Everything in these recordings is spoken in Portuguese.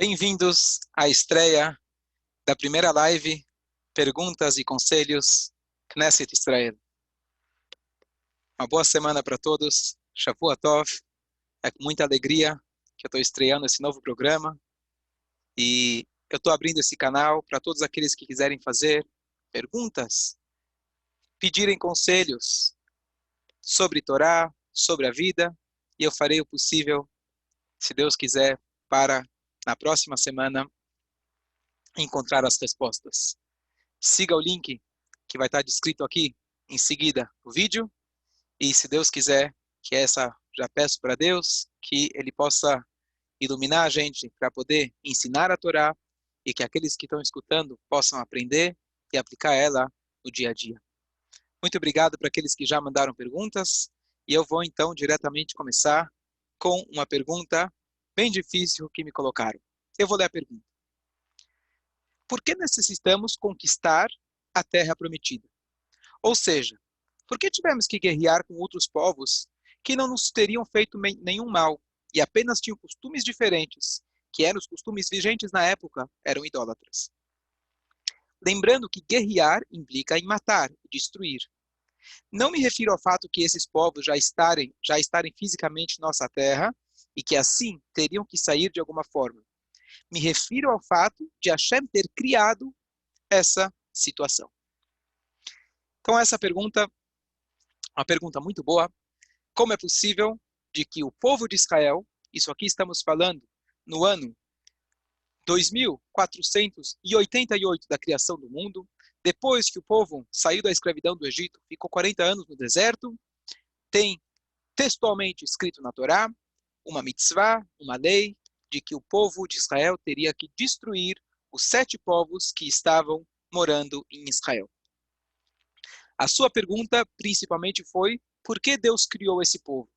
Bem-vindos à estreia da primeira live Perguntas e Conselhos Knesset Israel. Uma boa semana para todos. Shavua Tov. É com muita alegria que eu estou estreando esse novo programa. E eu estou abrindo esse canal para todos aqueles que quiserem fazer perguntas, pedirem conselhos sobre Torá, sobre a vida. E eu farei o possível, se Deus quiser, para na próxima semana encontrar as respostas. Siga o link que vai estar descrito aqui em seguida o vídeo e se Deus quiser que essa já peço para Deus que ele possa iluminar a gente para poder ensinar a Torá e que aqueles que estão escutando possam aprender e aplicar ela no dia a dia. Muito obrigado para aqueles que já mandaram perguntas e eu vou então diretamente começar com uma pergunta bem difícil que me colocaram. Eu vou ler a pergunta. Por que necessitamos conquistar a terra prometida? Ou seja, por que tivemos que guerrear com outros povos que não nos teriam feito nenhum mal e apenas tinham costumes diferentes, que eram os costumes vigentes na época, eram idólatras? Lembrando que guerrear implica em matar, destruir. Não me refiro ao fato que esses povos já estarem, já estarem fisicamente em nossa terra e que assim teriam que sair de alguma forma. Me refiro ao fato de Hashem ter criado essa situação. Então essa pergunta, uma pergunta muito boa, como é possível de que o povo de Israel, isso aqui estamos falando no ano 2488 da criação do mundo, depois que o povo saiu da escravidão do Egito, ficou 40 anos no deserto, tem textualmente escrito na Torá, uma mitzvah, uma lei, de que o povo de Israel teria que destruir os sete povos que estavam morando em Israel. A sua pergunta principalmente foi: por que Deus criou esse povo?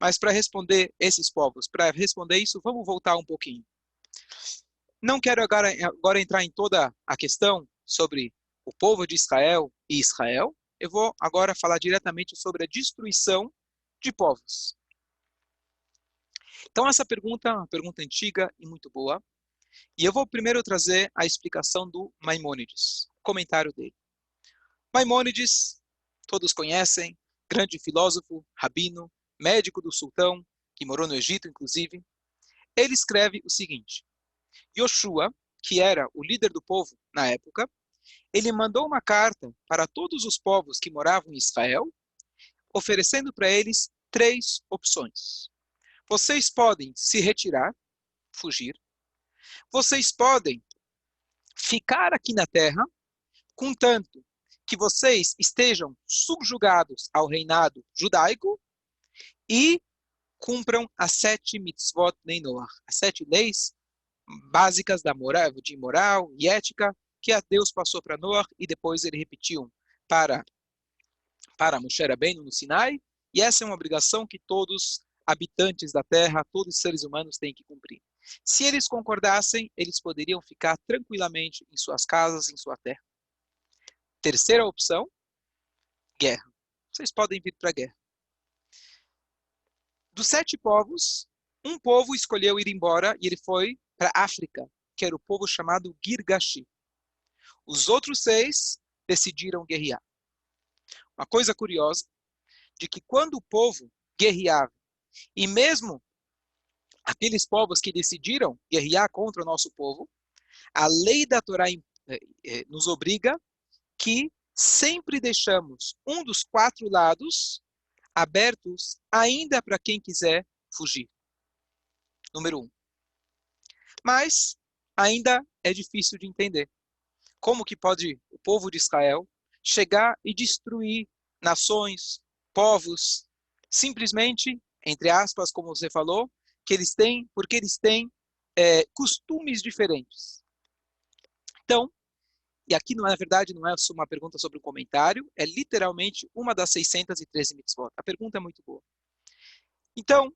Mas para responder esses povos, para responder isso, vamos voltar um pouquinho. Não quero agora, agora entrar em toda a questão sobre o povo de Israel e Israel. Eu vou agora falar diretamente sobre a destruição de povos. Então, essa pergunta é uma pergunta antiga e muito boa. E eu vou primeiro trazer a explicação do Maimônides, comentário dele. Maimônides, todos conhecem, grande filósofo, rabino, médico do sultão, que morou no Egito, inclusive. Ele escreve o seguinte: Yoshua, que era o líder do povo na época, ele mandou uma carta para todos os povos que moravam em Israel, oferecendo para eles três opções. Vocês podem se retirar, fugir. Vocês podem ficar aqui na terra, contanto que vocês estejam subjugados ao reinado judaico e cumpram as sete mitzvot Neinoach, as sete leis básicas da moral, de moral e ética que a Deus passou para Noah e depois ele repetiu para para Moshe Rabbeinu no Sinai, e essa é uma obrigação que todos habitantes da Terra, todos os seres humanos têm que cumprir. Se eles concordassem, eles poderiam ficar tranquilamente em suas casas, em sua terra. Terceira opção, guerra. Vocês podem vir para a guerra. Dos sete povos, um povo escolheu ir embora e ele foi para a África, que era o povo chamado Girgashi. Os outros seis decidiram guerrear. Uma coisa curiosa, de que quando o povo guerreava e mesmo aqueles povos que decidiram guerrear contra o nosso povo, a lei da Torá eh, eh, nos obriga que sempre deixamos um dos quatro lados abertos ainda para quem quiser fugir. Número um. Mas ainda é difícil de entender. Como que pode o povo de Israel chegar e destruir nações, povos, simplesmente entre aspas, como você falou, que eles têm, porque eles têm é, costumes diferentes. Então, e aqui não é, na verdade não é uma pergunta sobre um comentário, é literalmente uma das 613 mitzvot. A pergunta é muito boa. Então,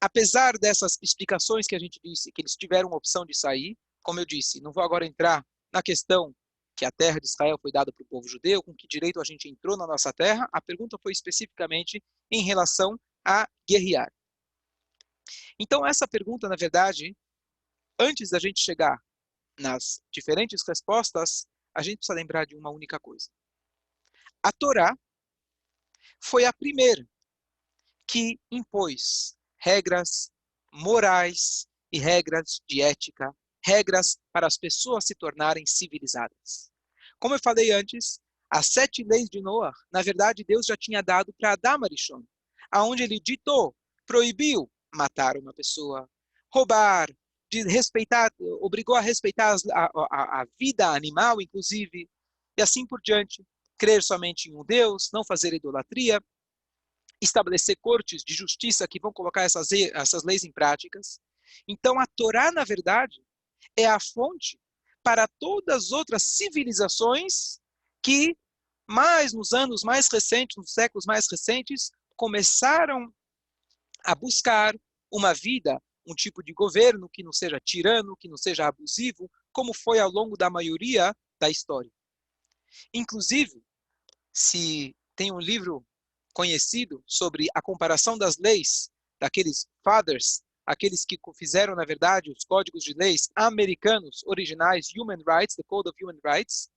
apesar dessas explicações que a gente disse, que eles tiveram a opção de sair, como eu disse, não vou agora entrar na questão que a terra de Israel foi dada para o povo judeu, com que direito a gente entrou na nossa terra, a pergunta foi especificamente em relação a guerrear. Então, essa pergunta, na verdade, antes da gente chegar nas diferentes respostas, a gente precisa lembrar de uma única coisa. A Torá foi a primeira que impôs regras morais e regras de ética, regras para as pessoas se tornarem civilizadas. Como eu falei antes, as sete leis de Noah, na verdade, Deus já tinha dado para Adam Arishon, aonde ele ditou, proibiu matar uma pessoa, roubar, respeitar, obrigou a respeitar a, a, a vida animal, inclusive, e assim por diante. Crer somente em um Deus, não fazer idolatria, estabelecer cortes de justiça que vão colocar essas, essas leis em práticas. Então, a Torá, na verdade, é a fonte para todas as outras civilizações que, mais nos anos mais recentes, nos séculos mais recentes, começaram a buscar uma vida um tipo de governo que não seja tirano, que não seja abusivo, como foi ao longo da maioria da história. Inclusive, se tem um livro conhecido sobre a comparação das leis daqueles fathers, aqueles que fizeram, na verdade, os códigos de leis americanos originais, Human Rights, The Code of Human Rights,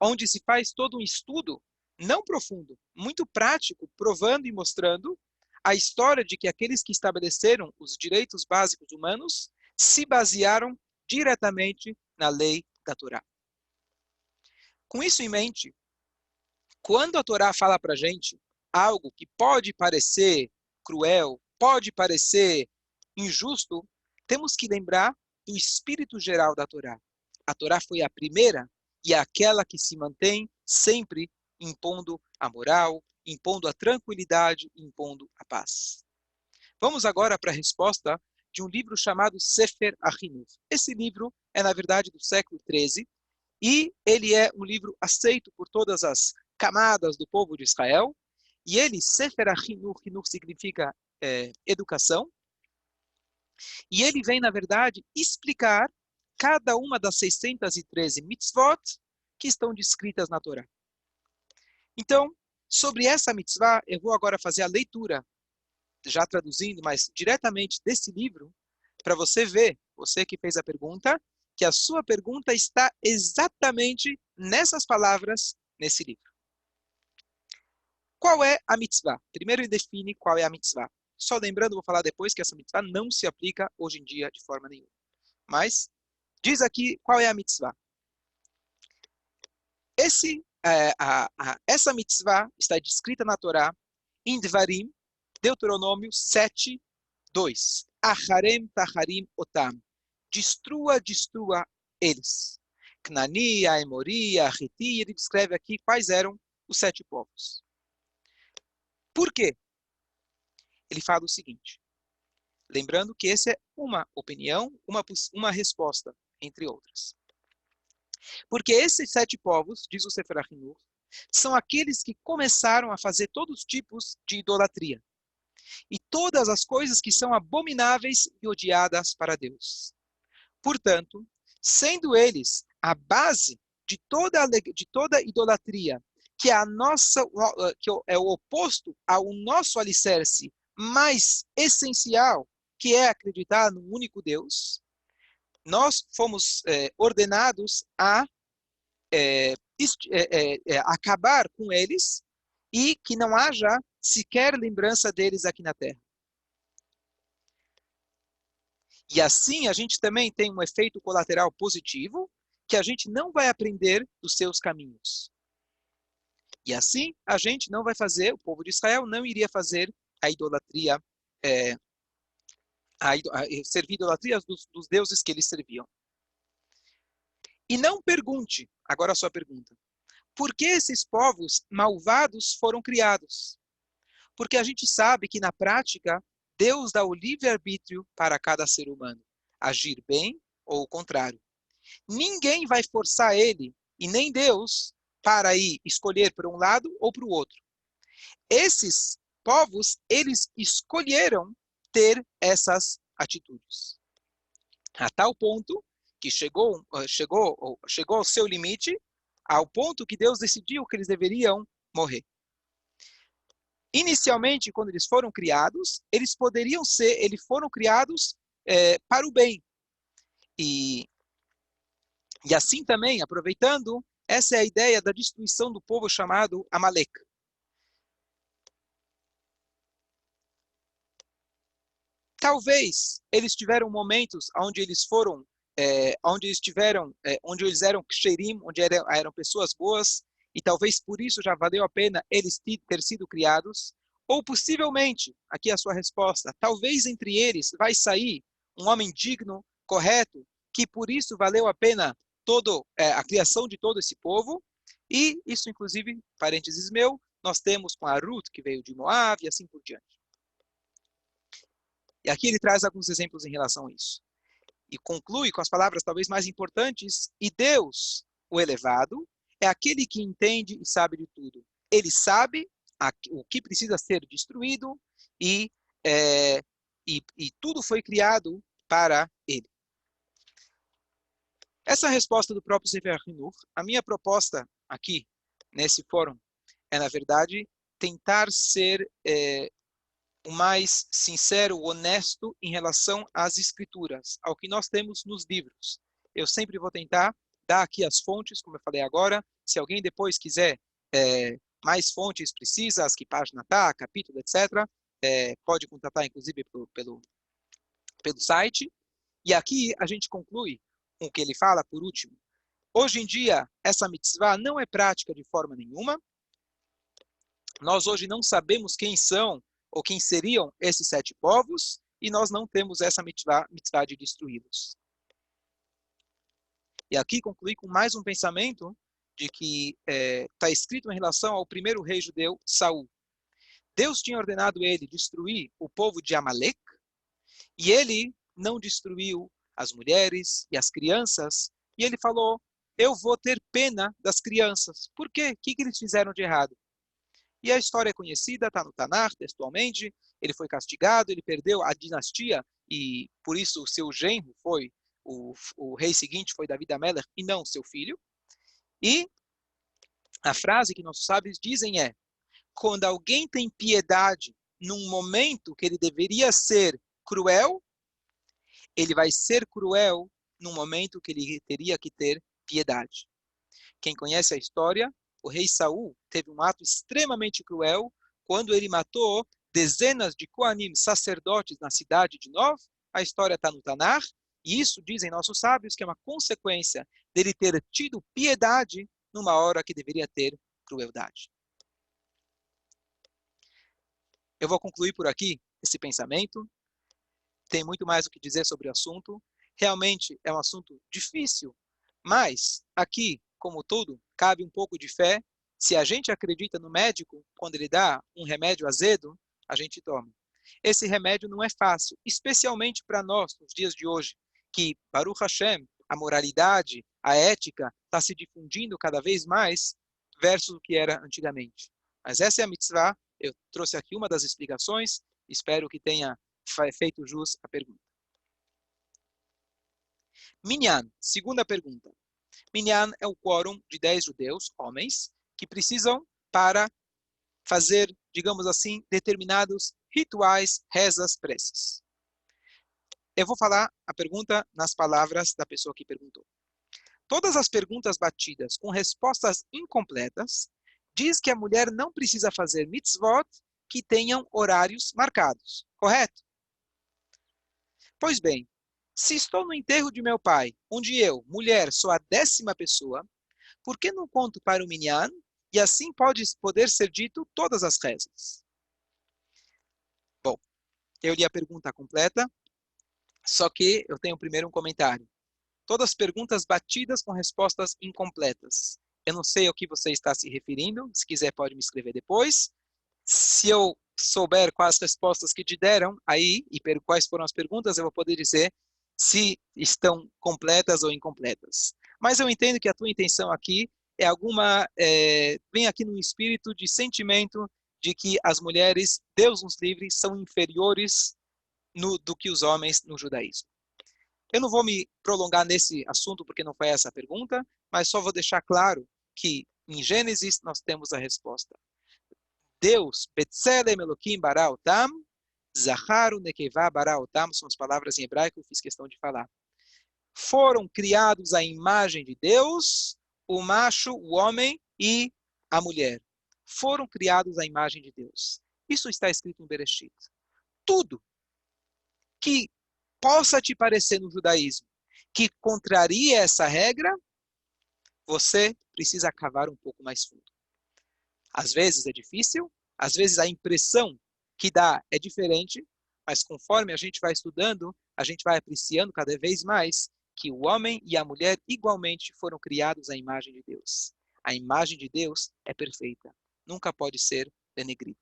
onde se faz todo um estudo, não profundo, muito prático, provando e mostrando a história de que aqueles que estabeleceram os direitos básicos humanos se basearam diretamente na lei da Torá. Com isso em mente, quando a Torá fala para gente algo que pode parecer cruel, pode parecer injusto, temos que lembrar do espírito geral da Torá. A Torá foi a primeira e é aquela que se mantém sempre impondo a moral, impondo a tranquilidade, impondo a paz. Vamos agora para a resposta de um livro chamado Sefer Achinuch. Esse livro é, na verdade, do século XIII e ele é um livro aceito por todas as camadas do povo de Israel. E ele, Sefer Achinuch, Hinuch significa é, educação. E ele vem, na verdade, explicar cada uma das 613 mitzvot que estão descritas na Torá. Então, Sobre essa mitzvah, eu vou agora fazer a leitura, já traduzindo, mas diretamente desse livro, para você ver, você que fez a pergunta, que a sua pergunta está exatamente nessas palavras nesse livro. Qual é a mitzvah? Primeiro ele define qual é a mitzvah. Só lembrando, vou falar depois que essa mitzvah não se aplica hoje em dia de forma nenhuma. Mas diz aqui qual é a mitzvah. Esse é, a, a, essa mitzvah está descrita na Torá, em Dvarim, Deuteronômio 7, 2. Acharem taharim otam. Destrua, destrua eles. Knani, Aemori, Ahiti, ele descreve aqui quais eram os sete povos. Por quê? Ele fala o seguinte, lembrando que essa é uma opinião, uma, uma resposta, entre outras. Porque esses sete povos, diz o Sefer Ahinur, são aqueles que começaram a fazer todos os tipos de idolatria. E todas as coisas que são abomináveis e odiadas para Deus. Portanto, sendo eles a base de toda, de toda idolatria, que é a nossa que é o oposto ao nosso alicerce mais essencial, que é acreditar num único Deus, nós fomos é, ordenados a é, é, é, acabar com eles e que não haja sequer lembrança deles aqui na Terra. E assim a gente também tem um efeito colateral positivo, que a gente não vai aprender dos seus caminhos. E assim a gente não vai fazer, o povo de Israel não iria fazer a idolatria é, a, a servir idolatrias dos, dos deuses que eles serviam. E não pergunte, agora a sua pergunta, por que esses povos malvados foram criados? Porque a gente sabe que na prática, Deus dá o livre-arbítrio para cada ser humano, agir bem ou o contrário. Ninguém vai forçar ele, e nem Deus, para ir escolher para um lado ou para o outro. Esses povos, eles escolheram ter essas atitudes. A tal ponto que chegou, ah, chegou, chegou ao seu limite, ao ponto que Deus decidiu que eles deveriam morrer. Inicialmente, quando eles foram criados, eles poderiam ser, eles foram criados é, para o bem. E, e assim também, aproveitando, essa é a ideia da destruição do povo chamado Amalek. Talvez eles tiveram momentos onde eles foram, é, onde eles tiveram, é, onde eles eram ksherim, onde eram, eram pessoas boas, e talvez por isso já valeu a pena eles ter sido criados, ou possivelmente, aqui é a sua resposta, talvez entre eles vai sair um homem digno, correto, que por isso valeu a pena todo, é, a criação de todo esse povo, e isso inclusive, parênteses meu, nós temos com a Ruth, que veio de Moab, e assim por diante. E aqui ele traz alguns exemplos em relação a isso. E conclui com as palavras talvez mais importantes: E Deus, o elevado, é aquele que entende e sabe de tudo. Ele sabe o que precisa ser destruído e, é, e, e tudo foi criado para ele. Essa resposta do próprio Sefer Hinur, a minha proposta aqui, nesse fórum, é, na verdade, tentar ser é, o mais sincero, honesto em relação às escrituras, ao que nós temos nos livros. Eu sempre vou tentar dar aqui as fontes, como eu falei agora. Se alguém depois quiser é, mais fontes precisas, que página está, capítulo, etc., é, pode contatar, inclusive, pelo, pelo, pelo site. E aqui a gente conclui com o que ele fala, por último. Hoje em dia, essa mitzvah não é prática de forma nenhuma. Nós hoje não sabemos quem são ou quem seriam esses sete povos, e nós não temos essa mitzvah, mitzvah de destruí-los. E aqui concluí com mais um pensamento de que está é, tá escrito em relação ao primeiro rei judeu, Saul. Deus tinha ordenado ele destruir o povo de Amalek, e ele não destruiu as mulheres e as crianças, e ele falou: Eu vou ter pena das crianças. Por quê? O que, que eles fizeram de errado? E a história é conhecida, está no Tanar, textualmente. Ele foi castigado, ele perdeu a dinastia e por isso o seu genro foi, o, o rei seguinte foi Davi Ameller e não seu filho. E a frase que nossos sábios dizem é: quando alguém tem piedade num momento que ele deveria ser cruel, ele vai ser cruel num momento que ele teria que ter piedade. Quem conhece a história o rei Saul teve um ato extremamente cruel quando ele matou dezenas de Koanim, sacerdotes, na cidade de Nov. A história está no Tanar, e isso dizem nossos sábios que é uma consequência dele ter tido piedade numa hora que deveria ter crueldade. Eu vou concluir por aqui esse pensamento. Tem muito mais o que dizer sobre o assunto. Realmente é um assunto difícil, mas aqui como tudo, cabe um pouco de fé. Se a gente acredita no médico, quando ele dá um remédio azedo, a gente toma. Esse remédio não é fácil, especialmente para nós, nos dias de hoje, que, Baruch Hashem, a moralidade, a ética, está se difundindo cada vez mais versus o que era antigamente. Mas essa é a mitzvah, eu trouxe aqui uma das explicações, espero que tenha feito jus à pergunta. Minyan, segunda pergunta. Minyan é o quórum de 10 judeus, homens, que precisam para fazer, digamos assim, determinados rituais, rezas, preces. Eu vou falar a pergunta nas palavras da pessoa que perguntou. Todas as perguntas batidas com respostas incompletas diz que a mulher não precisa fazer mitzvot que tenham horários marcados, correto? Pois bem, se estou no enterro de meu pai, onde eu, mulher, sou a décima pessoa, por que não conto para o minyan e assim pode poder ser dito todas as rezas? Bom, eu li a pergunta completa, só que eu tenho primeiro um comentário. Todas perguntas batidas com respostas incompletas. Eu não sei ao que você está se referindo, se quiser pode me escrever depois. Se eu souber quais respostas que te deram aí e quais foram as perguntas, eu vou poder dizer se estão completas ou incompletas. Mas eu entendo que a tua intenção aqui é alguma, é, vem aqui no espírito de sentimento de que as mulheres, Deus nos livre, são inferiores no, do que os homens no judaísmo. Eu não vou me prolongar nesse assunto porque não foi essa a pergunta, mas só vou deixar claro que em Gênesis nós temos a resposta. Deus, Betzelem Elohim Bara Otam, Zaharu Nekevá Baraotam, são as palavras em hebraico, eu fiz questão de falar. foram criados à imagem de Deus, o macho, o homem e a mulher. Foram criados à imagem de Deus. Isso está escrito em Bereshit. Tudo que possa te parecer no judaísmo que contraria essa regra, você precisa cavar um pouco mais fundo. Às vezes é difícil, às vezes a impressão que dá é diferente, mas conforme a gente vai estudando, a gente vai apreciando cada vez mais que o homem e a mulher igualmente foram criados à imagem de Deus. A imagem de Deus é perfeita, nunca pode ser denegrida.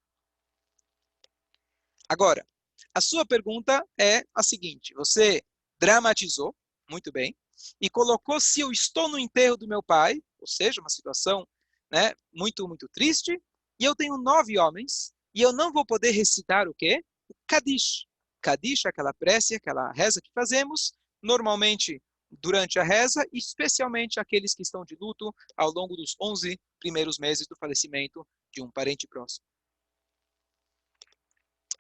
Agora, a sua pergunta é a seguinte: você dramatizou, muito bem, e colocou se eu estou no enterro do meu pai, ou seja, uma situação né, muito, muito triste, e eu tenho nove homens, e eu não vou poder recitar o quê? O Kadish. Kadish é aquela prece, aquela reza que fazemos, normalmente durante a reza, especialmente aqueles que estão de luto ao longo dos 11 primeiros meses do falecimento de um parente próximo.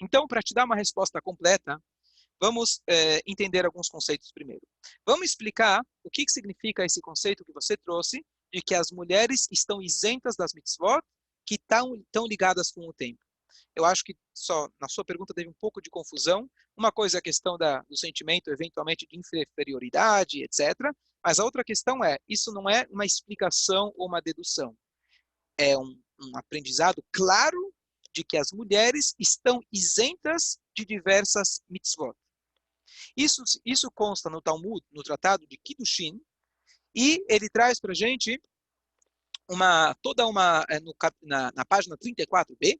Então, para te dar uma resposta completa, vamos é, entender alguns conceitos primeiro. Vamos explicar o que, que significa esse conceito que você trouxe, de que as mulheres estão isentas das mitzvot, que estão ligadas com o tempo. Eu acho que só na sua pergunta teve um pouco de confusão. Uma coisa é a questão da, do sentimento, eventualmente, de inferioridade, etc. Mas a outra questão é, isso não é uma explicação ou uma dedução. É um, um aprendizado claro de que as mulheres estão isentas de diversas mitzvot. Isso, isso consta no Talmud, no Tratado de Kiddushin, e ele traz para a gente uma, toda uma, é, no, na, na página 34b,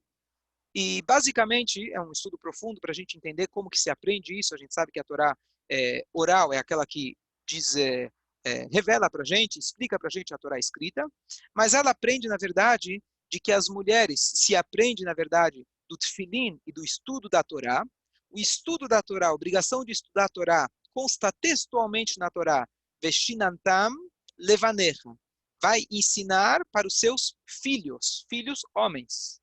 e basicamente é um estudo profundo para a gente entender como que se aprende isso. A gente sabe que a Torá é, oral é aquela que diz, é, é, revela para a gente, explica para a gente a Torá escrita, mas ela aprende, na verdade, de que as mulheres se aprende, na verdade, do tefilim e do estudo da Torá, o estudo da Torá, a obrigação de estudar a Torá, consta textualmente na Torá, vestinantam levanecha, vai ensinar para os seus filhos, filhos homens.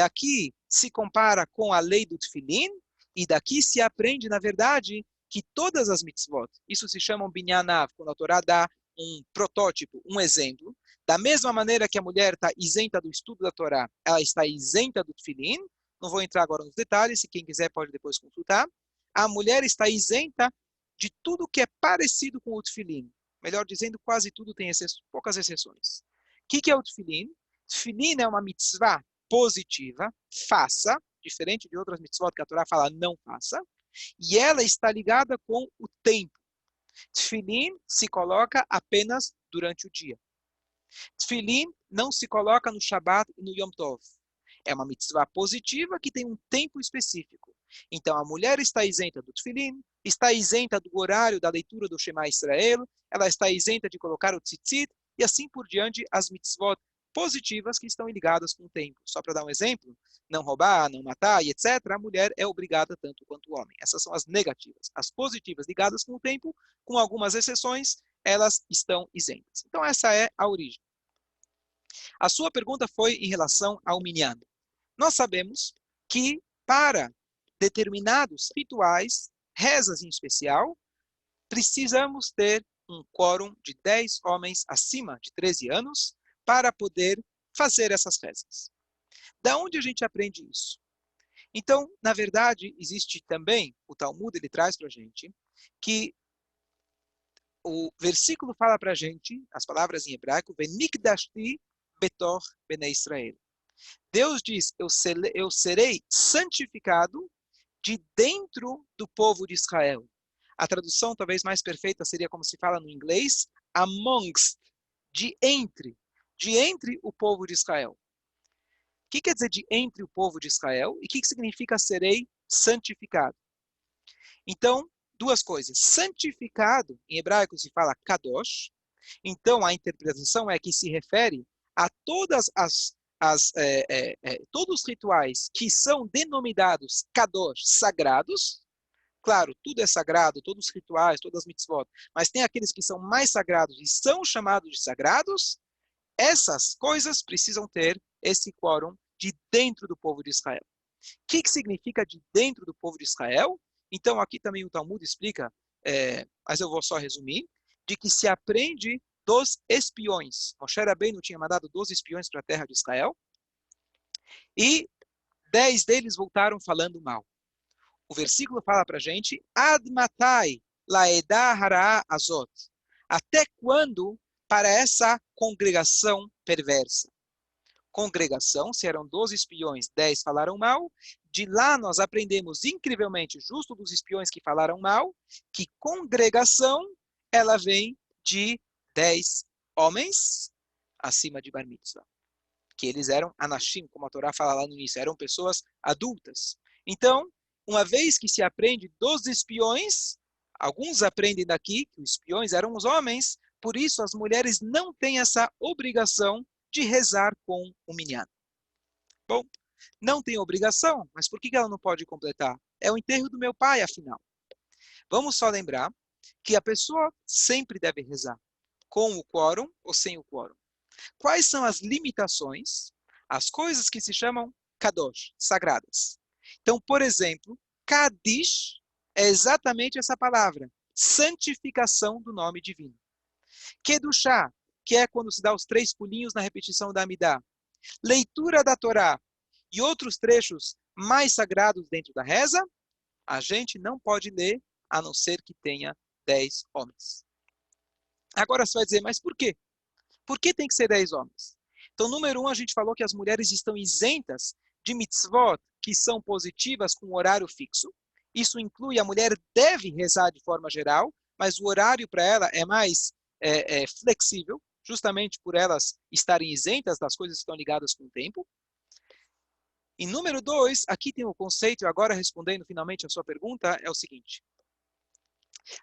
Daqui se compara com a lei do tefilim, e daqui se aprende, na verdade, que todas as mitzvot, isso se chama um binyanav, quando a Torá dá um protótipo, um exemplo, da mesma maneira que a mulher está isenta do estudo da Torá, ela está isenta do tefilim, não vou entrar agora nos detalhes, se quem quiser pode depois consultar. A mulher está isenta de tudo que é parecido com o tefilim. Melhor dizendo, quase tudo tem exceções, poucas exceções. O que, que é o tefilim? Tefilim é uma mitzvah positiva, faça, diferente de outras mitzvot que a Torá fala não faça, e ela está ligada com o tempo. Tefilim se coloca apenas durante o dia. Tefilim não se coloca no Shabat e no Yom Tov. É uma mitzvah positiva que tem um tempo específico. Então, a mulher está isenta do tefilim, está isenta do horário da leitura do Shema Israel, ela está isenta de colocar o tzitzit, e assim por diante, as mitzvot positivas que estão ligadas com o tempo. Só para dar um exemplo, não roubar, não matar e etc., a mulher é obrigada tanto quanto o homem. Essas são as negativas. As positivas ligadas com o tempo, com algumas exceções, elas estão isentas. Então, essa é a origem. A sua pergunta foi em relação ao minyan. Nós sabemos que para determinados rituais, rezas em especial, precisamos ter um quórum de 10 homens acima de 13 anos para poder fazer essas rezas. Da onde a gente aprende isso? Então, na verdade, existe também, o Talmud ele traz para a gente, que o versículo fala para a gente, as palavras em hebraico, Benikdashti betor bene Israel. Deus diz: eu, eu serei santificado de dentro do povo de Israel. A tradução talvez mais perfeita seria como se fala no inglês, amongst, de entre, de entre o povo de Israel. O que quer dizer de entre o povo de Israel e o que significa serei santificado? Então, duas coisas. Santificado, em hebraico se fala kadosh, então a interpretação é que se refere a todas as as, é, é, é, todos os rituais que são denominados kadosh, sagrados, claro, tudo é sagrado, todos os rituais, todas as mitzvot, mas tem aqueles que são mais sagrados e são chamados de sagrados, essas coisas precisam ter esse quórum de dentro do povo de Israel. O que, que significa de dentro do povo de Israel? Então, aqui também o Talmud explica é, mas eu vou só resumir, de que se aprende dos espiões. Moshe Rabbeinu tinha mandado 12 espiões para a terra de Israel, e dez deles voltaram falando mal. O versículo fala para a gente, Admatai laedah hara azot. Até quando para essa congregação perversa? Congregação, se eram 12 espiões, 10 falaram mal. De lá nós aprendemos incrivelmente, justo dos espiões que falaram mal, que congregação, ela vem de 10 homens acima de Bar Mitzvah que eles eram anashim, como a Torá fala lá no início, eram pessoas adultas. Então, uma vez que se aprende dos espiões, alguns aprendem daqui que os espiões eram os homens, por isso as mulheres não têm essa obrigação de rezar com o minyan. Bom, não tem obrigação, mas por que ela não pode completar? É o enterro do meu pai, afinal. Vamos só lembrar que a pessoa sempre deve rezar, com o quórum ou sem o quórum. Quais são as limitações? As coisas que se chamam kadosh, sagradas. Então, por exemplo, kadish é exatamente essa palavra, santificação do nome divino. Kedushá, que é quando se dá os três pulinhos na repetição da Amidá. Leitura da Torá e outros trechos mais sagrados dentro da reza, a gente não pode ler a não ser que tenha dez homens. Agora você vai dizer, mas por quê? Por que tem que ser 10 homens? Então, número um, a gente falou que as mulheres estão isentas de mitzvot que são positivas com horário fixo. Isso inclui a mulher deve rezar de forma geral, mas o horário para ela é mais é, é, flexível, justamente por elas estarem isentas das coisas que estão ligadas com o tempo. E número dois, aqui tem o conceito, e agora respondendo finalmente a sua pergunta, é o seguinte.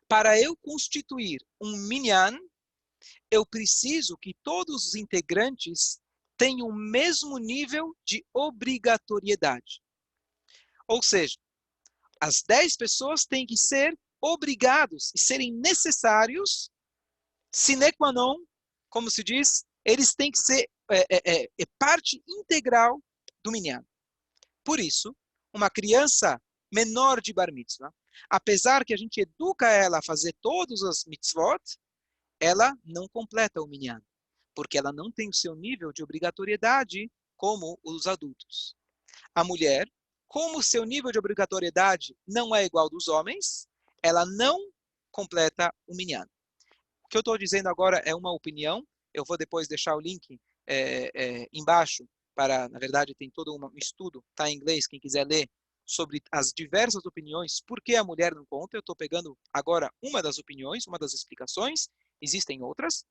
Para eu constituir um minyan, eu preciso que todos os integrantes tenham o mesmo nível de obrigatoriedade. Ou seja, as 10 pessoas têm que ser obrigados e serem necessários, sine qua non, como se diz, eles têm que ser é, é, é, é parte integral do minyan. Por isso, uma criança menor de bar mitzvah, apesar que a gente educa ela a fazer todas as mitzvot, ela não completa o minyan, porque ela não tem o seu nível de obrigatoriedade como os adultos. A mulher, como o seu nível de obrigatoriedade não é igual dos homens, ela não completa o minyan. O que eu estou dizendo agora é uma opinião, eu vou depois deixar o link é, é, embaixo para, na verdade, tem todo um estudo, está em inglês, quem quiser ler, sobre as diversas opiniões, por que a mulher não conta. Eu estou pegando agora uma das opiniões, uma das explicações, existem outras.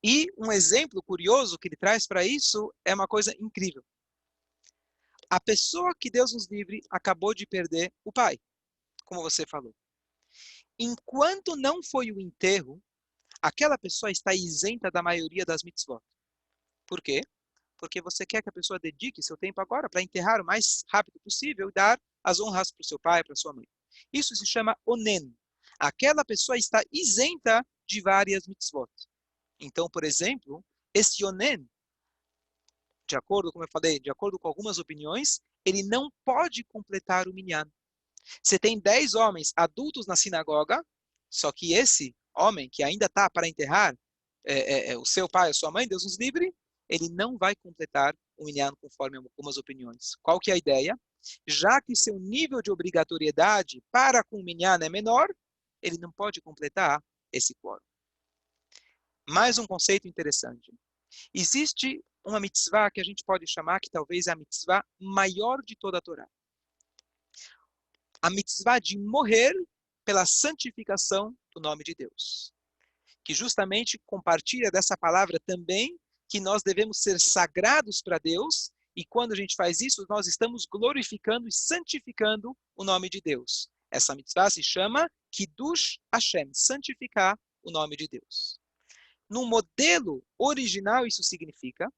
E um exemplo curioso que ele traz para isso é uma coisa incrível. A pessoa que Deus nos livre acabou de perder o pai, como você falou. Enquanto não foi o enterro, aquela pessoa está isenta da maioria das mitzvot. Por quê? Porque você quer que a pessoa dedique seu tempo agora para enterrar o mais rápido possível e dar as honras para o seu pai, para sua mãe. Isso se chama onen, aquela pessoa está isenta de várias mitzvot. Então, por exemplo, esse onen, de acordo, como eu falei, de acordo com algumas opiniões, ele não pode completar o minyan. Você tem dez homens adultos na sinagoga, só que esse homem que ainda está para enterrar é, é, é, o seu pai, a sua mãe, Deus nos livre, ele não vai completar o minyan conforme algumas opiniões. Qual que é a ideia? Já que seu nível de obrigatoriedade para com o minyan é menor, ele não pode completar esse quórum. Mais um conceito interessante. Existe uma mitzvah que a gente pode chamar que talvez é a mitzvah maior de toda a Torá. A mitzvah de morrer pela santificação do nome de Deus. Que justamente compartilha dessa palavra também que nós devemos ser sagrados para Deus e quando a gente faz isso, nós estamos glorificando e santificando o nome de Deus. Essa mitzvah se chama Kiddush Hashem, santificar o nome de Deus. No modelo original, isso significa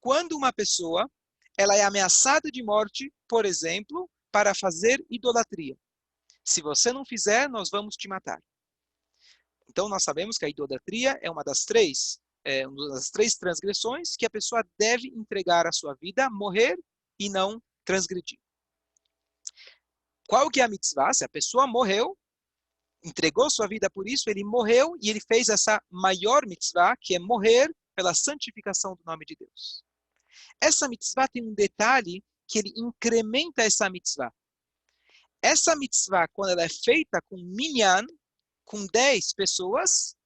quando uma pessoa ela é ameaçada de morte, por exemplo, para fazer idolatria. Se você não fizer, nós vamos te matar. Então, nós sabemos que a idolatria é uma das três, é, uma das três transgressões que a pessoa deve entregar a sua vida, morrer e não transgredir. Qual que é a mitzvah? Se a pessoa morreu, entregou sua vida por isso, ele morreu e ele fez essa maior mitzvah, que é morrer pela santificação do nome de Deus. Essa mitzvah tem um detalhe que ele incrementa essa mitzvah. Essa mitzvah, quando ela é feita com minyan, com 10 pessoas,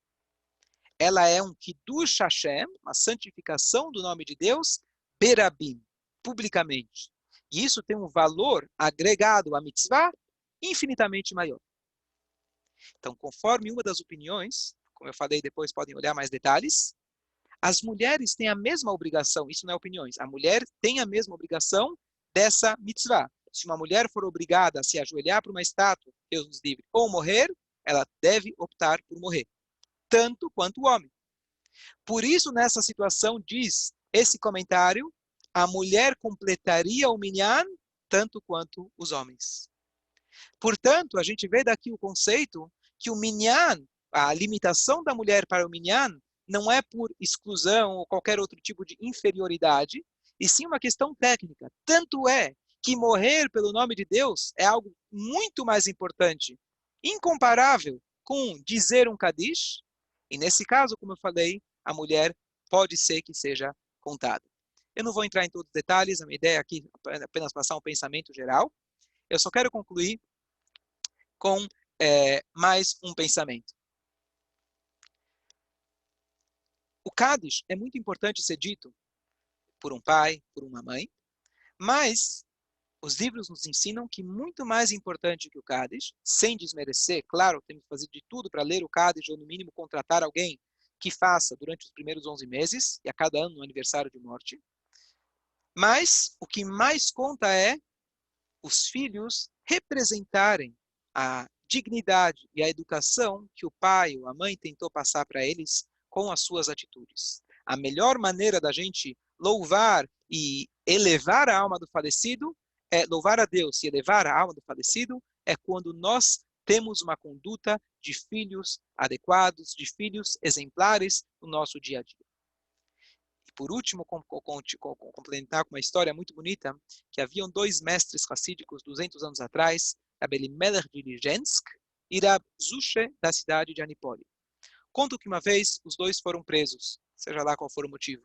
ela é um kiddush Hashem, uma santificação do nome de Deus, berabim, publicamente. E isso tem um valor agregado à mitzvah infinitamente maior. Então, conforme uma das opiniões, como eu falei, depois podem olhar mais detalhes, as mulheres têm a mesma obrigação, isso não é opiniões, a mulher tem a mesma obrigação dessa mitzvah. Se uma mulher for obrigada a se ajoelhar para uma estátua, Deus nos livre, ou morrer, ela deve optar por morrer, tanto quanto o homem. Por isso, nessa situação, diz esse comentário, a mulher completaria o minyan tanto quanto os homens. Portanto, a gente vê daqui o conceito que o minyan, a limitação da mulher para o minyan, não é por exclusão ou qualquer outro tipo de inferioridade, e sim uma questão técnica. Tanto é que morrer pelo nome de Deus é algo muito mais importante, incomparável com dizer um Kadish, e nesse caso, como eu falei, a mulher pode ser que seja contada. Eu não vou entrar em todos os detalhes, a minha ideia aqui é apenas passar um pensamento geral. Eu só quero concluir com é, mais um pensamento. O Kadish é muito importante ser dito por um pai, por uma mãe, mas os livros nos ensinam que muito mais importante que o Kadish, sem desmerecer, claro, temos que fazer de tudo para ler o Kadish ou no mínimo contratar alguém que faça durante os primeiros 11 meses e a cada ano no aniversário de morte. Mas o que mais conta é os filhos representarem a dignidade e a educação que o pai ou a mãe tentou passar para eles com as suas atitudes. A melhor maneira da gente louvar e elevar a alma do falecido é louvar a Deus e elevar a alma do falecido é quando nós temos uma conduta de filhos adequados, de filhos exemplares no nosso dia a dia. E por último, complementar com uma história muito bonita, que haviam dois mestres racídicos 200 anos atrás, Rabbi de Lijensk e Rab Zushe da cidade de Anipoli. Conto que uma vez os dois foram presos, seja lá qual for o motivo.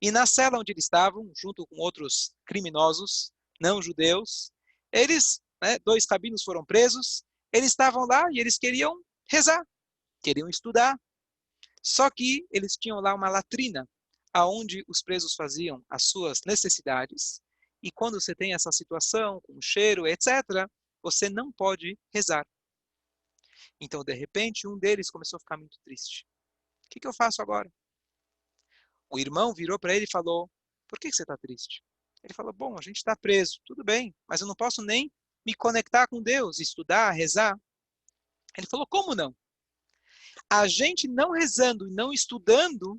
E na cela onde eles estavam, junto com outros criminosos, não judeus, eles, né, dois rabinos foram presos, eles estavam lá e eles queriam rezar, queriam estudar. Só que eles tinham lá uma latrina, aonde os presos faziam as suas necessidades. E quando você tem essa situação, com cheiro, etc., você não pode rezar. Então, de repente, um deles começou a ficar muito triste. O que, que eu faço agora? O irmão virou para ele e falou: Por que, você está triste? Ele falou: Bom, a gente está preso, tudo bem, mas eu não posso nem me conectar com Deus, estudar, rezar. Ele falou: Como não? A gente não rezando e não estudando,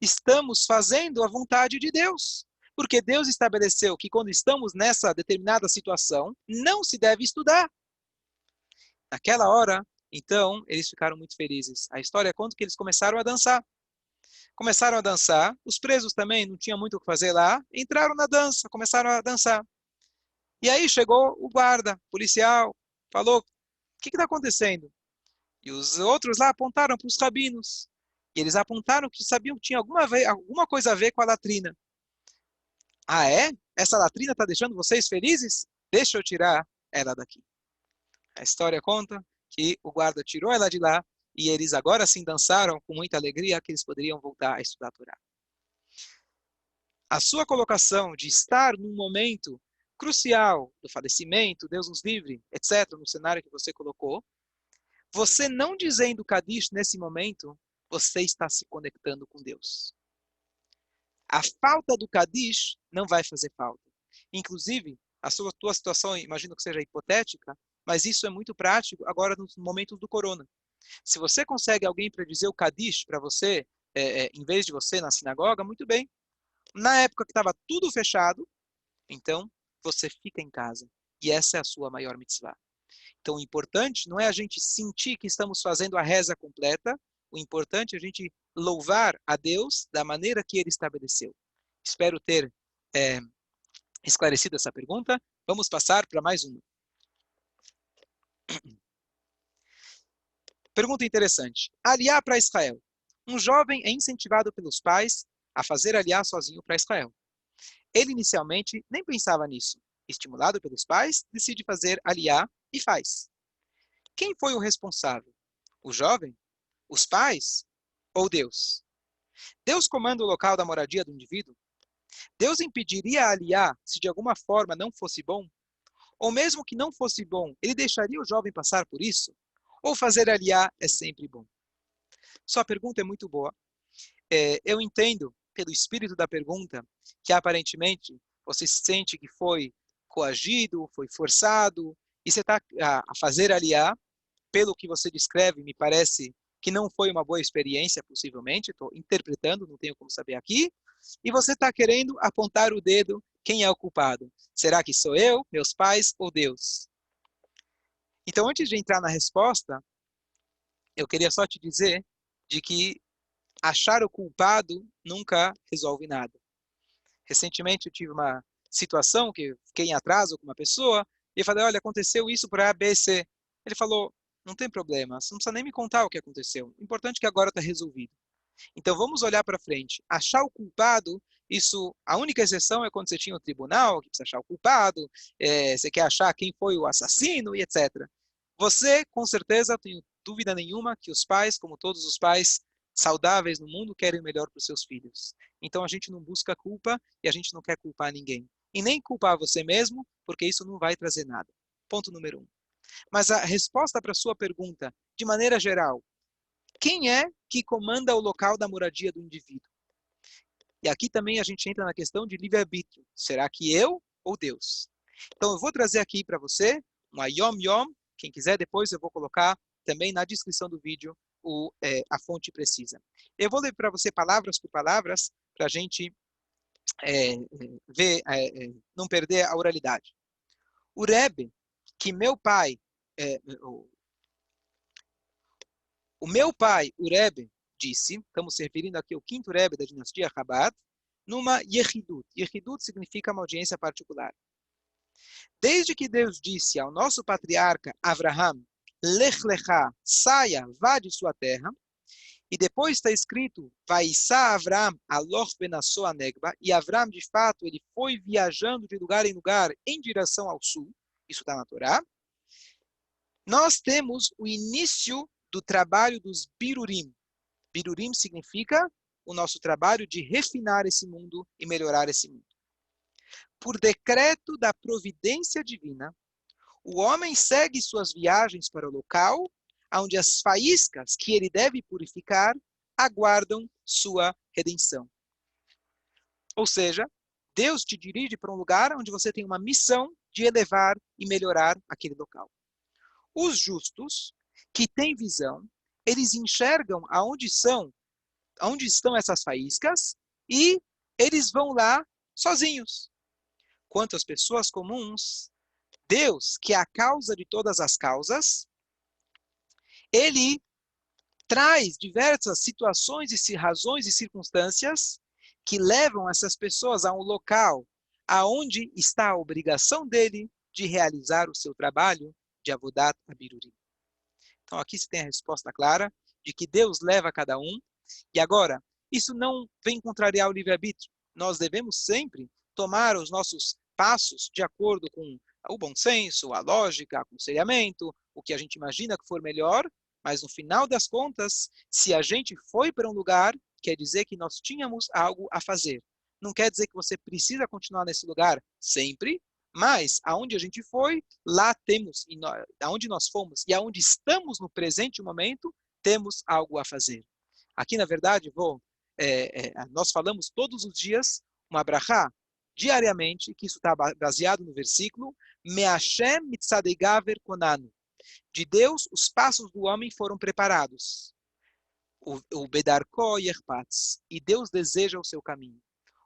estamos fazendo a vontade de Deus. Porque Deus estabeleceu que quando estamos nessa determinada situação, não se deve estudar. Naquela hora, então, eles ficaram muito felizes. A história conta que eles começaram a dançar. Começaram a dançar. Os presos também não tinham muito o que fazer lá. Entraram na dança, começaram a dançar. E aí chegou o guarda, policial, falou: O que está acontecendo? E os outros lá apontaram para os rabinos. E eles apontaram que sabiam que tinha alguma, alguma coisa a ver com a latrina. Ah, é? Essa latrina está deixando vocês felizes? Deixa eu tirar ela daqui. A história conta que o guarda tirou ela de lá e eles agora sim dançaram com muita alegria que eles poderiam voltar a estudar a Torá. A sua colocação de estar num momento crucial do falecimento, Deus nos livre, etc., no cenário que você colocou, você não dizendo Kadish nesse momento, você está se conectando com Deus. A falta do Kadish não vai fazer falta. Inclusive, a sua tua situação, imagino que seja hipotética, mas isso é muito prático agora no momento do corona. Se você consegue alguém para dizer o Kadish para você, é, é, em vez de você na sinagoga, muito bem. Na época que estava tudo fechado, então você fica em casa. E essa é a sua maior mitzvah. Então, o importante não é a gente sentir que estamos fazendo a reza completa, o importante é a gente louvar a Deus da maneira que Ele estabeleceu. Espero ter é, esclarecido essa pergunta. Vamos passar para mais uma. Pergunta interessante. Aliar para Israel. Um jovem é incentivado pelos pais a fazer aliar sozinho para Israel. Ele inicialmente nem pensava nisso. Estimulado pelos pais, decide fazer aliar e faz. Quem foi o responsável? O jovem? Os pais? Ou Deus? Deus comanda o local da moradia do indivíduo? Deus impediria aliar se de alguma forma não fosse bom? Ou mesmo que não fosse bom, ele deixaria o jovem passar por isso? Ou fazer aliar é sempre bom? Sua pergunta é muito boa. É, eu entendo, pelo espírito da pergunta, que aparentemente você sente que foi coagido, foi forçado, e você está a, fazer aliar, pelo que você descreve, me parece que não foi uma boa experiência, possivelmente, estou interpretando, não tenho como saber aqui, e você está querendo apontar o dedo, quem é o culpado? Será que sou eu, meus pais ou Deus? Então, antes de entrar na resposta, eu queria só te dizer de que achar o culpado nunca resolve nada. Recentemente eu tive uma situação que fiquei em atraso com uma pessoa e eu falei, olha, aconteceu isso para A, B, C. Ele falou, não tem problema, você não precisa nem me contar o que aconteceu. O importante é que agora está resolvido. Então vamos olhar para frente. Achar o culpado, isso, a única exceção é quando você tinha o tribunal, que precisa achar o culpado, é, você quer achar quem foi o assassino e etc. Você, com certeza, tenho dúvida nenhuma que os pais, como todos os pais saudáveis no mundo, querem o melhor para os seus filhos. Então a gente não busca culpa e a gente não quer culpar ninguém. E nem culpar você mesmo, porque isso não vai trazer nada. Ponto número um. Mas a resposta para a sua pergunta, de maneira geral, quem é que comanda o local da moradia do indivíduo? E aqui também a gente entra na questão de livre-arbítrio. Será que eu ou Deus? Então eu vou trazer aqui para você uma Yom Yom. Quem quiser, depois eu vou colocar também na descrição do vídeo o, é, a fonte precisa. Eu vou ler para você palavras por palavras para a gente é, ver, é, é, não perder a oralidade. O Rebbe, que meu pai, é, o, o, meu pai, o Rebbe, disse, estamos referindo aqui ao quinto Rebbe da dinastia Chabad, numa Yehidut. Yehidut significa uma audiência particular. Desde que Deus disse ao nosso patriarca Abraham, Lech Lecha, saia, vá de sua terra, e depois está escrito, Vaissá Avram aloch benassou negba, e Avram, de fato, ele foi viajando de lugar em lugar em direção ao sul, isso está na Torá. Nós temos o início do trabalho dos Birurim. Birurim significa o nosso trabalho de refinar esse mundo e melhorar esse mundo. Por decreto da providência divina, o homem segue suas viagens para o local onde as faíscas que ele deve purificar aguardam sua redenção. Ou seja, Deus te dirige para um lugar onde você tem uma missão de elevar e melhorar aquele local. Os justos, que têm visão, eles enxergam aonde são, aonde estão essas faíscas e eles vão lá sozinhos. Quanto às pessoas comuns, Deus, que é a causa de todas as causas, ele traz diversas situações e razões e circunstâncias que levam essas pessoas a um local aonde está a obrigação dele de realizar o seu trabalho de avodat abiruri. Então aqui se tem a resposta clara de que Deus leva cada um. E agora, isso não vem contrariar o livre-arbítrio. Nós devemos sempre tomar os nossos passos de acordo com o bom senso, a lógica, o aconselhamento, o que a gente imagina que for melhor, mas no final das contas, se a gente foi para um lugar, quer dizer que nós tínhamos algo a fazer. Não quer dizer que você precisa continuar nesse lugar sempre, mas aonde a gente foi, lá temos, aonde nós fomos e aonde estamos no presente momento, temos algo a fazer. Aqui, na verdade, vou, é, é, nós falamos todos os dias uma brachá, diariamente, que isso está baseado no versículo, Meashem mitzadegaver konanu. De Deus, os passos do homem foram preparados. O Bedarko Yerpatz. E Deus deseja o seu caminho.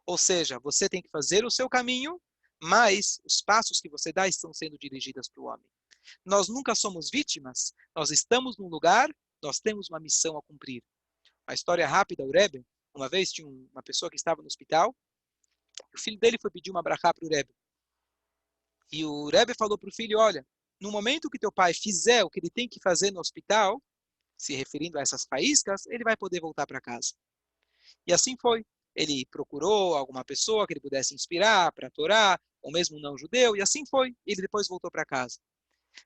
Ou seja, você tem que fazer o seu caminho, mas os passos que você dá estão sendo dirigidos para o homem. Nós nunca somos vítimas, nós estamos num lugar, nós temos uma missão a cumprir. Uma história rápida, o Rebbe, uma vez tinha uma pessoa que estava no hospital, o filho dele foi pedir uma brachá para o Rebbe. E o Rebbe falou para o filho, olha, no momento que teu pai fizer o que ele tem que fazer no hospital, se referindo a essas faíscas, ele vai poder voltar para casa. E assim foi. Ele procurou alguma pessoa que ele pudesse inspirar para Torá, ou mesmo não judeu, e assim foi. Ele depois voltou para casa.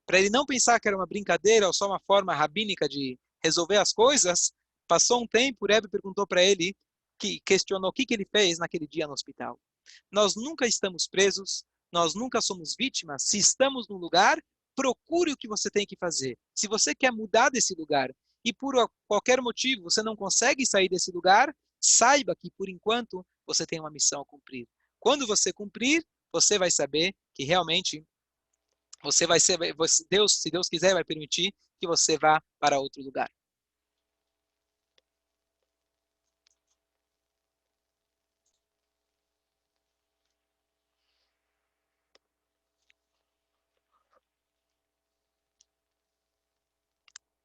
Para ele não pensar que era uma brincadeira ou só uma forma rabínica de resolver as coisas, passou um tempo, o Rebbe perguntou para ele, que questionou o que, que ele fez naquele dia no hospital. Nós nunca estamos presos, nós nunca somos vítimas. Se estamos num lugar, procure o que você tem que fazer. Se você quer mudar desse lugar e por qualquer motivo você não consegue sair desse lugar, saiba que por enquanto você tem uma missão a cumprir. Quando você cumprir, você vai saber que realmente você vai ser, Deus, se Deus quiser, vai permitir que você vá para outro lugar.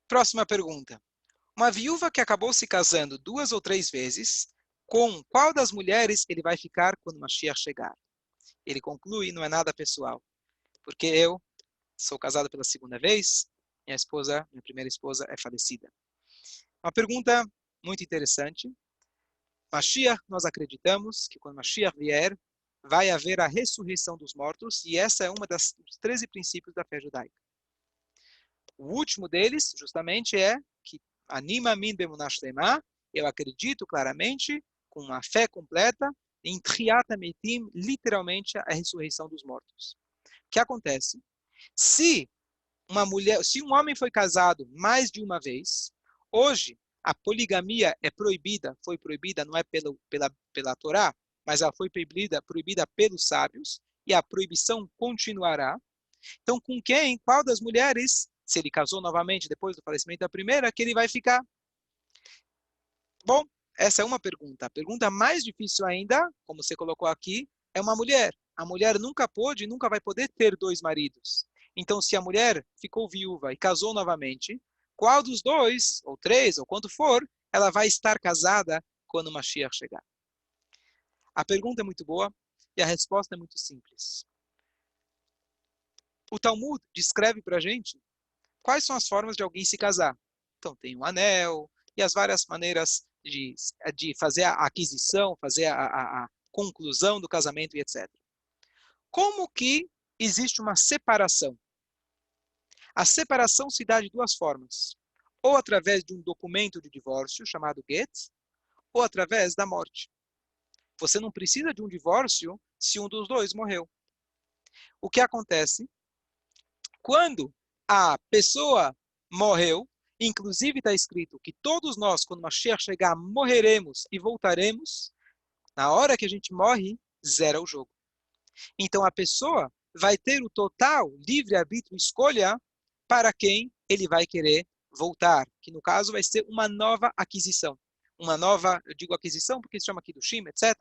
Próxima pergunta. Uma viúva que acabou se casando duas ou três vezes, com qual das mulheres ele vai ficar quando Mashiach chegar? Ele conclui, não é nada pessoal, porque eu sou casado pela segunda vez, minha esposa, minha primeira esposa é falecida. Uma pergunta muito interessante. Mashiach, nós acreditamos que quando Mashiach vier, vai haver a ressurreição dos mortos, e essa é uma das dos 13 princípios da fé judaica. O último deles, justamente, é que anima min bemunash eu acredito claramente, com uma fé completa, em Triat Metim, literalmente a ressurreição dos mortos. O que acontece? Se uma mulher, se um homem foi casado mais de uma vez, hoje a poligamia é proibida, foi proibida não é pelo, pela pela Torá, mas ela foi proibida proibida pelos sábios e a proibição continuará. Então, com quem, qual das mulheres se ele casou novamente depois do falecimento da primeira, que ele vai ficar. Bom, essa é uma pergunta. A pergunta mais difícil ainda, como você colocou aqui, é uma mulher. A mulher nunca pôde e nunca vai poder ter dois maridos. Então, se a mulher ficou viúva e casou novamente, qual dos dois, ou três, ou quanto for, ela vai estar casada quando o Mashiach chegar? A pergunta é muito boa e a resposta é muito simples. O Talmud descreve para a gente quais são as formas de alguém se casar. Então, tem o anel e as várias maneiras de, de fazer a aquisição, fazer a, a, a conclusão do casamento e etc. Como que existe uma separação? A separação se dá de duas formas. Ou através de um documento de divórcio, chamado get, ou através da morte. Você não precisa de um divórcio se um dos dois morreu. O que acontece? Quando a pessoa morreu, inclusive está escrito que todos nós, quando Mashiach chegar, morreremos e voltaremos, na hora que a gente morre, zera o jogo. Então a pessoa vai ter o total livre-arbítrio, escolha para quem ele vai querer voltar, que no caso vai ser uma nova aquisição. Uma nova, eu digo aquisição porque se chama aqui do Shim, etc.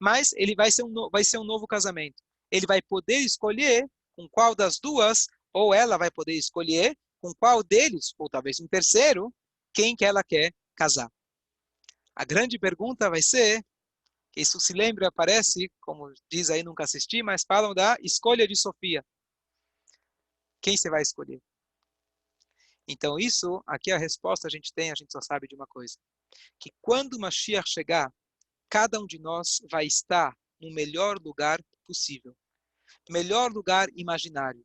Mas ele vai ser, um, vai ser um novo casamento. Ele vai poder escolher com qual das duas ou ela vai poder escolher com qual deles, ou talvez um terceiro, quem que ela quer casar. A grande pergunta vai ser, que isso se lembra, aparece, como diz aí, nunca assisti, mas falam da escolha de Sofia. Quem você vai escolher? Então isso, aqui a resposta a gente tem, a gente só sabe de uma coisa. Que quando Mashiach chegar, cada um de nós vai estar no melhor lugar possível. Melhor lugar imaginário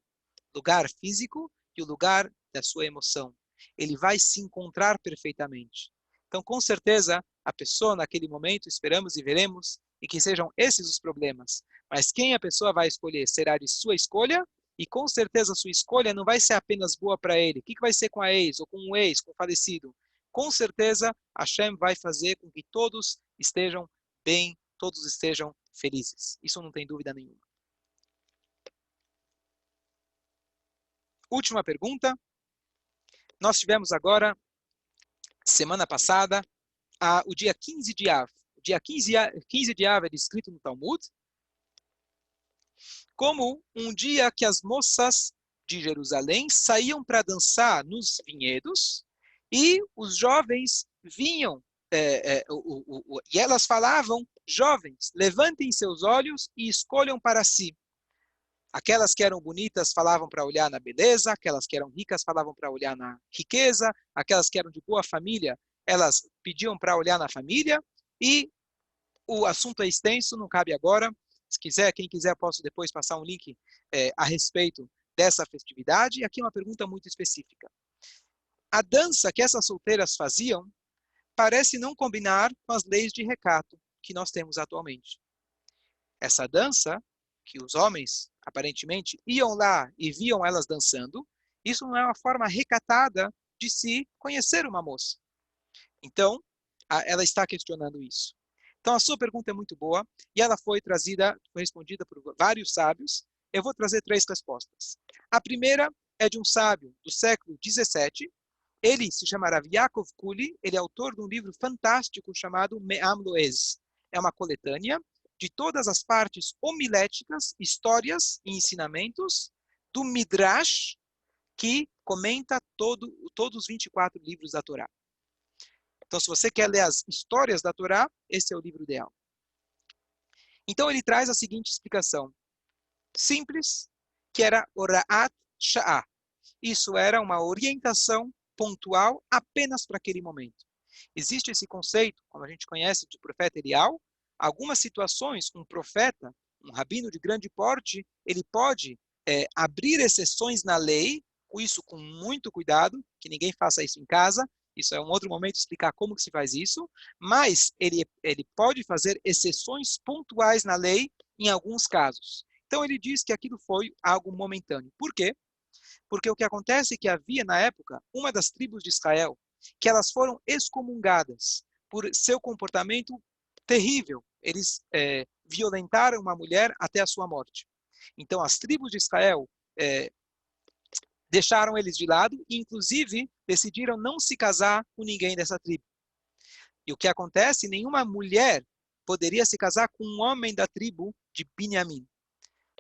lugar físico e o lugar da sua emoção. Ele vai se encontrar perfeitamente. Então, com certeza, a pessoa naquele momento, esperamos e veremos, e que sejam esses os problemas. Mas quem a pessoa vai escolher será de sua escolha, e com certeza sua escolha não vai ser apenas boa para ele. O que, vai ser com a ex, ou com o ex, com o falecido? Com certeza, Hashem vai fazer com que todos estejam bem, todos estejam felizes. Isso não tem dúvida nenhuma. Última pergunta. Nós tivemos agora, semana passada, a, o dia 15 de Av. O dia 15, 15 de Av é descrito no Talmud como um dia que as moças de Jerusalém saíam para dançar nos vinhedos e os jovens vinham é, é, o, o, o, e elas falavam, jovens, levantem seus olhos e escolham para si. Aquelas que eram bonitas falavam para olhar na beleza, aquelas que eram ricas falavam para olhar na riqueza, aquelas que eram de boa família, elas pediam para olhar na família, e o assunto é extenso, não cabe agora. Se quiser, quem quiser, posso depois passar um link é, a respeito dessa festividade. E aqui uma pergunta muito específica. A dança que essas solteiras faziam parece não combinar com as leis de recato que nós temos atualmente. Essa dança, que os homens aparentemente iam lá e viam elas dançando, isso não é uma forma recatada de se conhecer uma moça. Então, ela está questionando isso. Então, a sua pergunta é muito boa e ela foi trazida, foi respondida por vários sábios. Eu vou trazer três respostas. A primeira é de um sábio do século 17. Ele se chama Rav Yaakov Kuli. Ele é autor de um livro fantástico chamado Me'am Loez. É uma coletânea de todas as partes homiléticas, histórias e ensinamentos do Midrash, que comenta todo, todos os 24 livros da Torá. Então, se você quer ler as histórias da Torá, esse é o livro ideal. Então, ele traz a seguinte explicação. Simples, que era Ora'at Sha'ah. Isso era uma orientação pontual apenas para aquele momento. Existe esse conceito, como a gente conhece, de profeta Elial. Algumas situações, um profeta, um rabino de grande porte, ele pode é, abrir exceções na lei, isso com muito cuidado, que ninguém faça isso em casa, isso é um outro momento explicar como que se faz isso, mas ele, ele pode fazer exceções pontuais na lei em alguns casos. Então ele diz que aquilo foi algo momentâneo. Por quê? Porque o que acontece é que havia na época uma das tribos de Israel que elas foram excomungadas por seu comportamento terrível. Eles é, violentaram uma mulher até a sua morte. Então as tribos de Israel é, deixaram eles de lado e, inclusive, decidiram não se casar com ninguém dessa tribo. E o que acontece? Nenhuma mulher poderia se casar com um homem da tribo de Binyamin.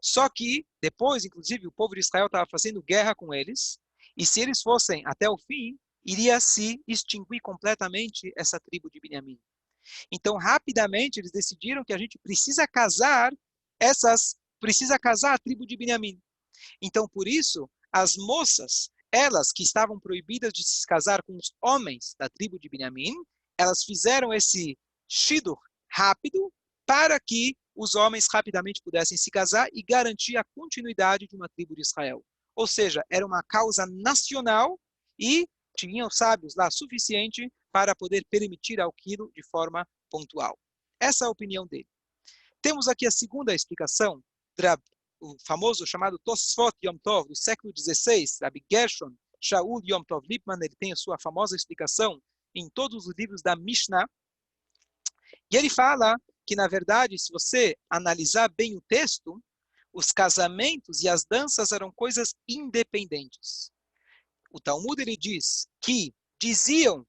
Só que, depois, inclusive, o povo de Israel estava fazendo guerra com eles, e se eles fossem até o fim, iria se extinguir completamente essa tribo de Binyamin. Então, rapidamente, eles decidiram que a gente precisa casar essas, precisa casar a tribo de Binyamin. Então, por isso, as moças, elas que estavam proibidas de se casar com os homens da tribo de Benjamim, elas fizeram esse shidur rápido para que os homens rapidamente pudessem se casar e garantir a continuidade de uma tribo de Israel. Ou seja, era uma causa nacional e tinham sábios lá suficiente para poder permitir aquilo de forma pontual. Essa é a opinião dele. Temos aqui a segunda explicação, o famoso chamado Tosfot Yom Tov, do século XVI, Rabbi Gershon Shaul Yom Tov Lipman, ele tem a sua famosa explicação em todos os livros da Mishnah. E ele fala que, na verdade, se você analisar bem o texto, os casamentos e as danças eram coisas independentes. O Talmud ele diz que diziam: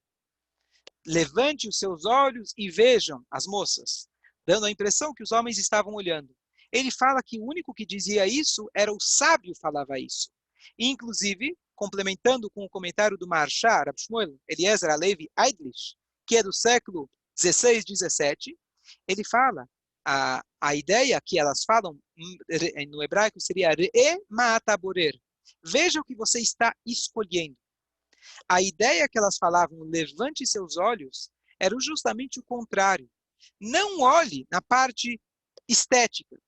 levante os seus olhos e vejam as moças, dando a impressão que os homens estavam olhando. Ele fala que o único que dizia isso era o sábio falava isso. inclusive, complementando com o comentário do Marshar, Shmuel Eliezer Alevi Eidlich, que é do século 16, 17, ele fala a, a ideia que elas falam no hebraico seria re ma'ataborer. Veja o que você está escolhendo. A ideia que elas falavam, levante seus olhos, era justamente o contrário. Não olhe na parte estética.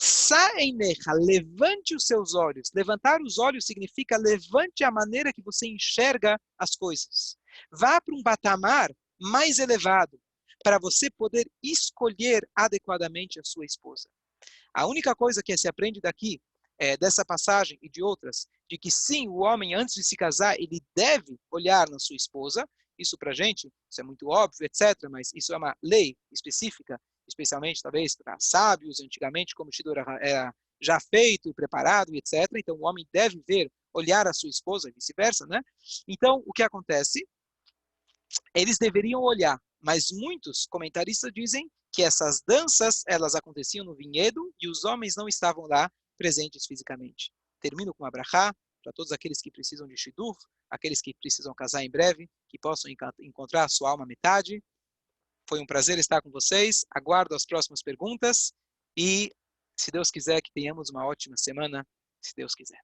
Saenecha, levante os seus olhos. Levantar os olhos significa levante a maneira que você enxerga as coisas. Vá para um patamar mais elevado para você poder escolher adequadamente a sua esposa. A única coisa que se aprende daqui, é, dessa passagem e de outras, de que sim, o homem antes de se casar, ele deve olhar na sua esposa. Isso para gente, isso é muito óbvio, etc. Mas isso é uma lei específica especialmente talvez para sábios, antigamente, como o era já feito e preparado, etc. Então, o homem deve ver, olhar a sua esposa e vice-versa, né? Então, o que acontece? Eles deveriam olhar, mas muitos comentaristas dizem que essas danças, elas aconteciam no vinhedo e os homens não estavam lá presentes fisicamente. Termino com a brachá, para todos aqueles que precisam de shidur, aqueles que precisam casar em breve, que possam encontrar a sua alma metade, foi um prazer estar com vocês. Aguardo as próximas perguntas e Se Deus quiser que tenhamos uma ótima semana, se Deus quiser.